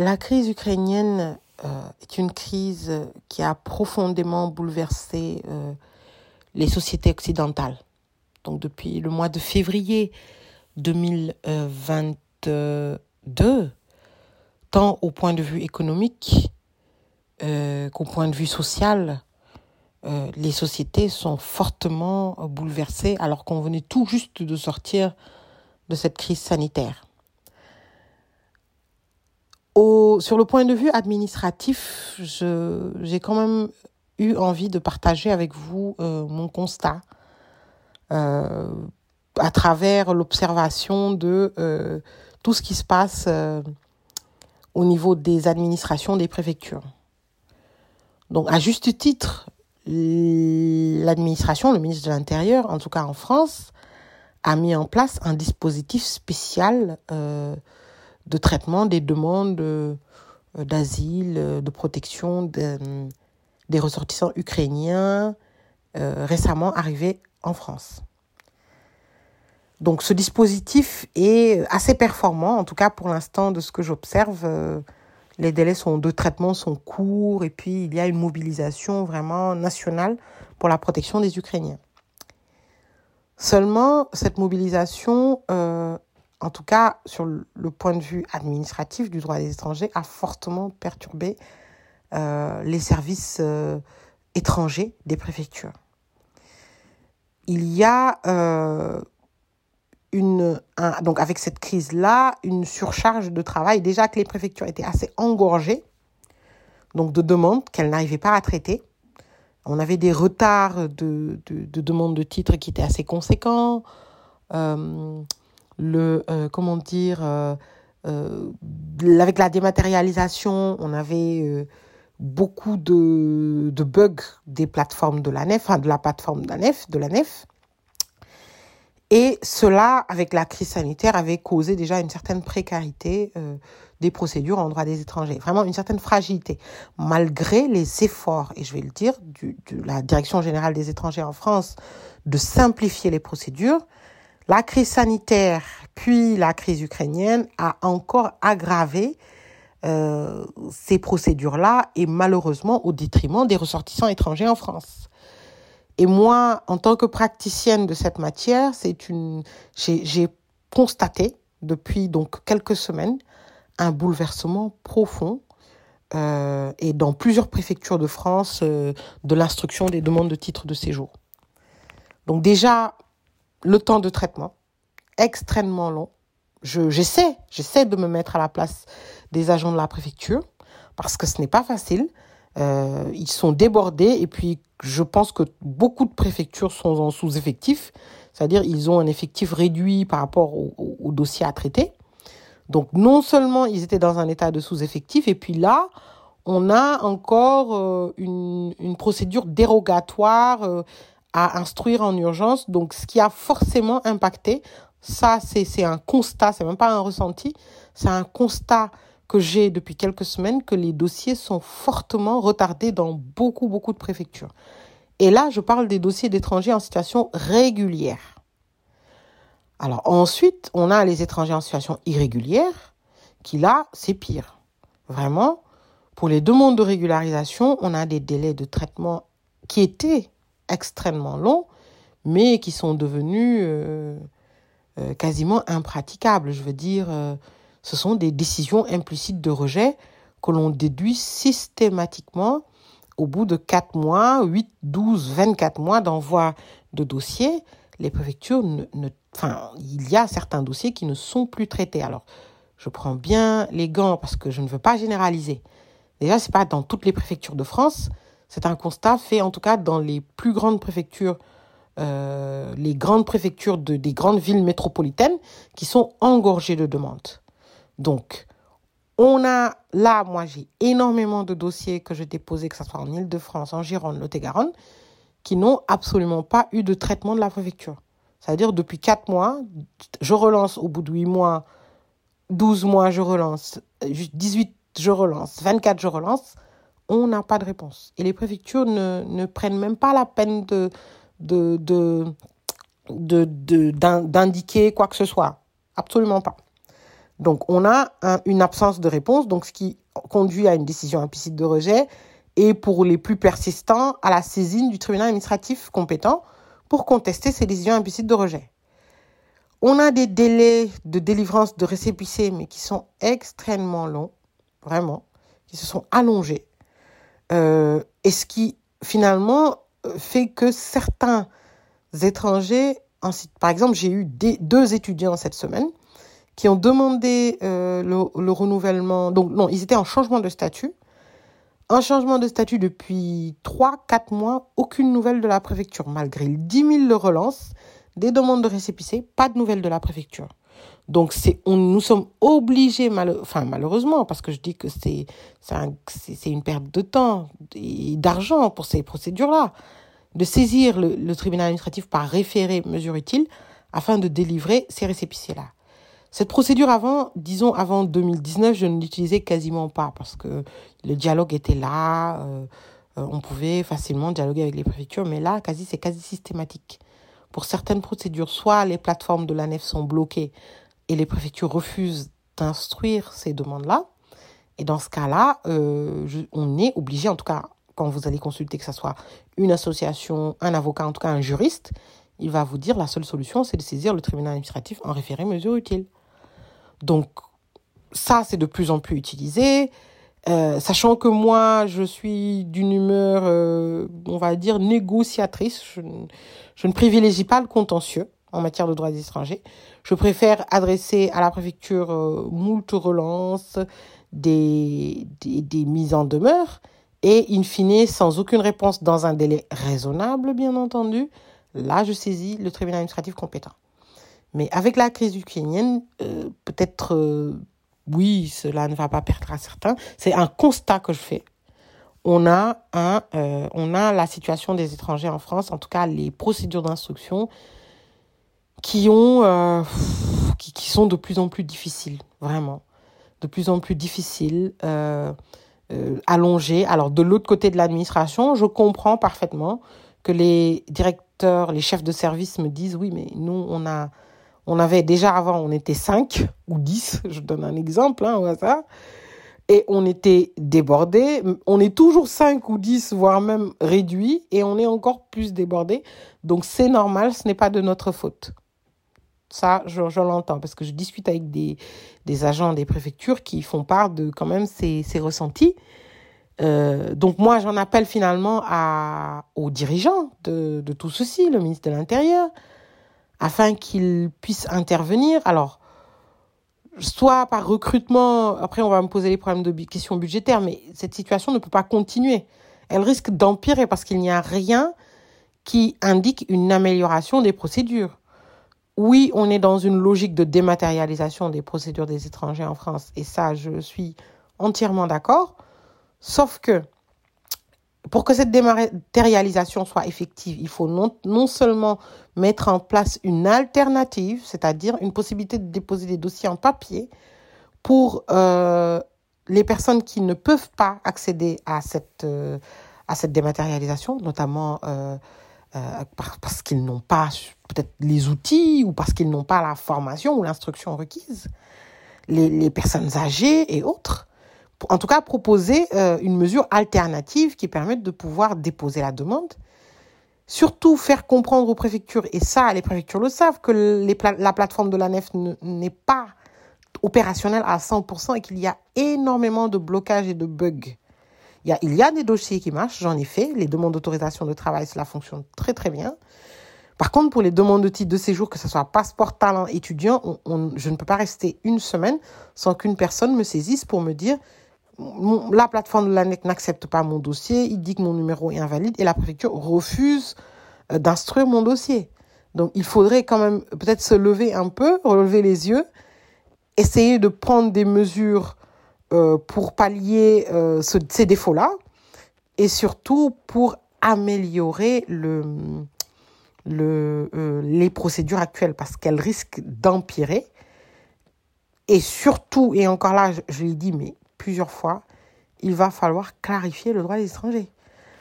La crise ukrainienne euh, est une crise qui a profondément bouleversé euh, les sociétés occidentales. Donc depuis le mois de février 2022, tant au point de vue économique euh, qu'au point de vue social, les sociétés sont fortement bouleversées alors qu'on venait tout juste de sortir de cette crise sanitaire sur le point de vue administratif, j'ai quand même eu envie de partager avec vous euh, mon constat euh, à travers l'observation de euh, tout ce qui se passe au niveau des administrations des préfectures. Donc, à juste titre, l'administration, le ministre de l'Intérieur, en tout cas en France, a mis en place un dispositif spécial de traitement des demandes euh, d'asile, euh, de protection des ressortissants ukrainiens euh, récemment arrivés en France. Donc ce dispositif est assez performant, en tout cas pour l'instant de ce que j'observe. les délais de traitement sont courts et puis il y a une mobilisation vraiment nationale pour la protection des Ukrainiens. Seulement, cette mobilisation en tout cas sur le point de vue administratif du droit des étrangers, a fortement perturbé euh, les services euh, étrangers des préfectures. Il y a euh, une, donc avec cette crise-là, une surcharge de travail. Déjà que les préfectures étaient assez engorgées, donc de demandes qu'elles n'arrivaient pas à traiter. On avait des retards de, de, demandes de titres qui étaient assez conséquents le euh, comment dire euh, euh, avec la dématérialisation, on avait beaucoup de, de, bugs des plateformes de la nef, enfin de la plateforme de la nef, de la nef. Et cela, avec la crise sanitaire, avait causé déjà une certaine précarité des procédures en droit des étrangers, vraiment une certaine fragilité, malgré les efforts, et je vais le dire, du, de la Direction générale des étrangers en France de simplifier les procédures. La crise sanitaire, puis la crise ukrainienne a encore aggravé euh, ces procédures-là et malheureusement au détriment des ressortissants étrangers en France. Et moi, en tant que praticienne de cette matière, c'est une, j'ai constaté depuis donc quelques semaines un bouleversement profond euh, et dans plusieurs préfectures de France euh, de l'instruction des demandes de titres de séjour. Donc déjà, le temps de traitement, extrêmement long. j'essaie, j'essaie de me mettre à la place des agents de la préfecture parce que ce n'est pas facile. Euh, ils sont débordés et puis je pense que beaucoup de préfectures sont en sous-effectif, c'est-à-dire ils ont un effectif réduit par rapport au, au, dossier à traiter. Donc non seulement ils étaient dans un état de sous-effectif, et puis là, on a encore euh, une, une, procédure dérogatoire euh, à instruire en urgence, donc ce qui a forcément impacté, ça c'est un constat, c'est même pas un ressenti, c'est un constat que j'ai depuis quelques semaines que les dossiers sont fortement retardés dans beaucoup beaucoup de préfectures. Et là, je parle des dossiers d'étrangers en situation régulière. Alors ensuite, on a les étrangers en situation irrégulière, qui là, c'est pire. Vraiment, pour les demandes de régularisation, on a des délais de traitement qui étaient extrêmement longs, mais qui sont devenus euh, euh, quasiment impraticables. Je veux dire, euh, ce sont des décisions implicites de rejet que l'on déduit systématiquement au bout de 4 mois, 8, 12, 24 mois d'envoi de dossiers. Les préfectures, ne, enfin, il y a certains dossiers qui ne sont plus traités. Alors, je prends bien les gants parce que je ne veux pas généraliser. Déjà, c'est pas dans toutes les préfectures de France, c'est un constat fait en tout cas dans les plus grandes préfectures euh, les grandes préfectures de, des grandes villes métropolitaines qui sont engorgées de demandes. Donc, on a là, moi j'ai énormément de dossiers que j'ai déposés, que ce soit en Ile-de-France, en Gironde, Lot-et-Garonne, qui n'ont absolument pas eu de traitement de la préfecture. C'est-à-dire depuis 4 mois, je relance au bout de 8 mois, 12 mois, je relance, 18, je relance, 24, je relance, on n'a pas de réponse. Et les préfectures ne, ne prennent même pas la peine d'indiquer quoi que ce soit. Absolument pas. Donc, on a une absence de réponse, donc ce qui conduit à une décision implicite de rejet et pour les plus persistants, à la saisine du tribunal administratif compétent pour contester ces décisions implicites de rejet. On a des délais de délivrance de récépissés, mais qui sont extrêmement longs, vraiment, qui se sont allongés. Euh, et ce qui, finalement, fait que certains étrangers, par exemple, j'ai eu deux étudiants cette semaine qui ont demandé euh, le, renouvellement. Donc, non, ils étaient en changement de statut. Un changement de statut depuis 3-4 mois, aucune nouvelle de la préfecture, malgré 10 000 le relance, des demandes de récépissé, pas de nouvelles de la préfecture. Donc, c'est, on, nous sommes obligés, enfin, malheureusement, parce que je dis que c'est, c'est, une perte de temps et d'argent pour ces procédures-là, de saisir le, tribunal administratif par référé mesure utile afin de délivrer ces récépissés-là. Cette procédure avant, disons avant 2019, je ne l'utilisais quasiment pas parce que le dialogue était là, euh, euh, on pouvait facilement dialoguer avec les préfectures, mais là, quasi, c'est quasi systématique. Pour certaines procédures, soit les plateformes de la nef sont bloquées et les préfectures refusent d'instruire ces demandes-là, et dans ce cas-là, euh, on est obligé, en tout cas, quand vous allez consulter, que ce soit une association, un avocat, en tout cas un juriste, il va vous dire la seule solution, c'est de saisir le tribunal administratif en référé mesure utile. Donc ça, c'est de plus en plus utilisé. Euh, sachant que moi, je suis d'une humeur, euh, on va dire, négociatrice. Je, je, ne privilégie pas le contentieux en matière de droits étrangers. Je préfère adresser à la préfecture euh, moult relances, des, des, des, mises en demeure, et in fine, sans aucune réponse dans un délai raisonnable, bien entendu, là, je saisis le tribunal administratif compétent. Mais avec la crise ukrainienne, euh, peut-être, euh, oui, cela ne va pas perdre à certains. C'est un constat que je fais. On a, un, euh, la situation des étrangers en France, en tout cas les procédures d'instruction qui, qui, sont de plus en plus difficiles, vraiment. De plus en plus difficiles, allongées. Alors, de l'autre côté de l'administration, je comprends parfaitement que les directeurs, les chefs de service me disent, oui, mais nous, on a on avait déjà avant, on était 5 ou 10, je donne un exemple hein, au hasard, et on était débordés. On est toujours 5 ou 10, voire même réduit, et on est encore plus débordés. Donc c'est normal, ce n'est pas de notre faute. Ça, je, l'entends, parce que je discute avec des, agents des préfectures qui font part de quand même ces, ressentis. Euh, donc moi, j'en appelle finalement aux dirigeants de tout ceci, le ministre de l'Intérieur, afin qu'ils puissent intervenir. Alors, soit par recrutement, après on va me poser les problèmes de questions budgétaires, mais cette situation ne peut pas continuer. Elle risque d'empirer parce qu'il n'y a rien qui indique une amélioration des procédures. Oui, on est dans une logique de dématérialisation des procédures des étrangers en France, et ça, je suis entièrement d'accord. Sauf que pour que cette dématérialisation soit effective, il faut non, seulement mettre en place une alternative, c'est-à-dire une possibilité de déposer des dossiers en papier pour euh, les personnes qui ne peuvent pas accéder à cette, euh, dématérialisation, notamment euh, parce qu'ils n'ont pas peut-être les outils ou parce qu'ils n'ont pas la formation ou l'instruction requise, les personnes âgées et autres en tout cas proposer euh, une mesure alternative qui permette de pouvoir déposer la demande. Surtout faire comprendre aux préfectures, et ça les préfectures le savent, que la plateforme de la nef n'est pas opérationnelle à 100% et qu'il y a énormément de blocages et de bugs. Il y a des dossiers qui marchent, j'en ai fait. Les demandes d'autorisation de travail, cela fonctionne très très bien. Par contre, pour les demandes de titre de séjour, que ce soit passeport talent étudiant, je ne peux pas rester une semaine sans qu'une personne me saisisse pour me dire la plateforme de l'ANEC n'accepte pas mon dossier, il dit que mon numéro est invalide et la préfecture refuse euh, d'instruire mon dossier. Donc il faudrait quand même peut-être se lever un peu, relever les yeux, essayer de prendre des mesures euh, pour pallier euh, ces défauts-là et surtout pour améliorer le, le, les procédures actuelles parce qu'elles risquent d'empirer. Et surtout, et encore là, je, je l'ai dit mais plusieurs fois, il va falloir clarifier le droit des étrangers.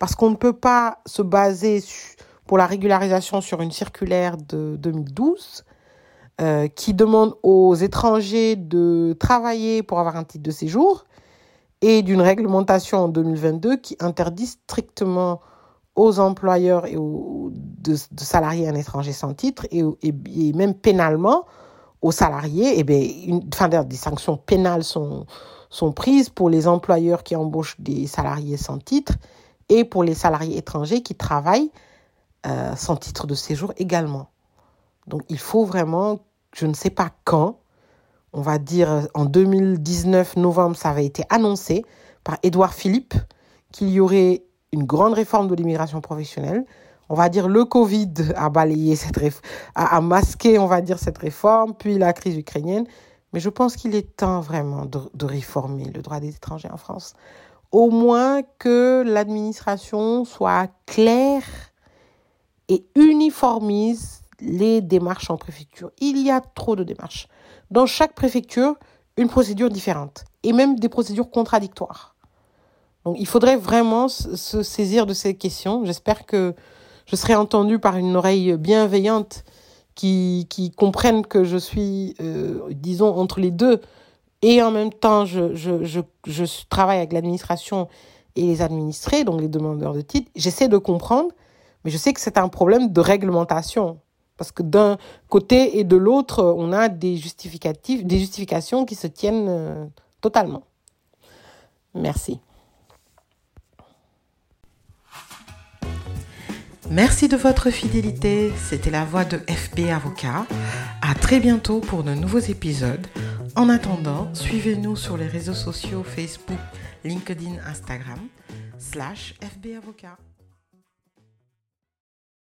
Parce qu'on ne peut pas se baser pour la régularisation sur une circulaire de 2012 euh, qui demande aux étrangers de travailler pour avoir un titre de séjour et d'une réglementation en 2022 qui interdit strictement aux employeurs et aux, de, salarier un étranger sans titre et, même pénalement aux salariés. Et bien, une, des sanctions pénales sont, sont prises pour les employeurs qui embauchent des salariés sans titre et pour les salariés étrangers qui travaillent euh, sans titre de séjour également. Donc il faut vraiment, je ne sais pas quand, on va dire en 2019, novembre, ça avait été annoncé par Édouard Philippe qu'il y aurait une grande réforme de l'immigration professionnelle. On va dire le Covid a balayé cette réforme, a, masqué, on va dire, cette réforme, puis la crise ukrainienne. Mais je pense qu'il est temps vraiment de réformer le droit des étrangers en France au moins que l'administration soit claire et uniformise les démarches en préfecture. Il y a trop de démarches. Dans chaque préfecture, une procédure différente et même des procédures contradictoires. Donc il faudrait vraiment se saisir de ces questions. J'espère que je serai entendue par une oreille bienveillante qui, qui comprenne que je suis, euh, disons, entre les deux et en même temps, je, je, je, je travaille avec l'administration et les administrés, donc les demandeurs de titres. J'essaie de comprendre, mais je sais que c'est un problème de réglementation. Parce que d'un côté et de l'autre, on a des justificatifs, des justifications qui se tiennent euh, totalement. Merci. Merci de votre fidélité. C'était la voix de FB Avocat. À très bientôt pour de nouveaux épisodes. En attendant, suivez-nous sur les réseaux sociaux Facebook, LinkedIn, Instagram, slash FB Avocat.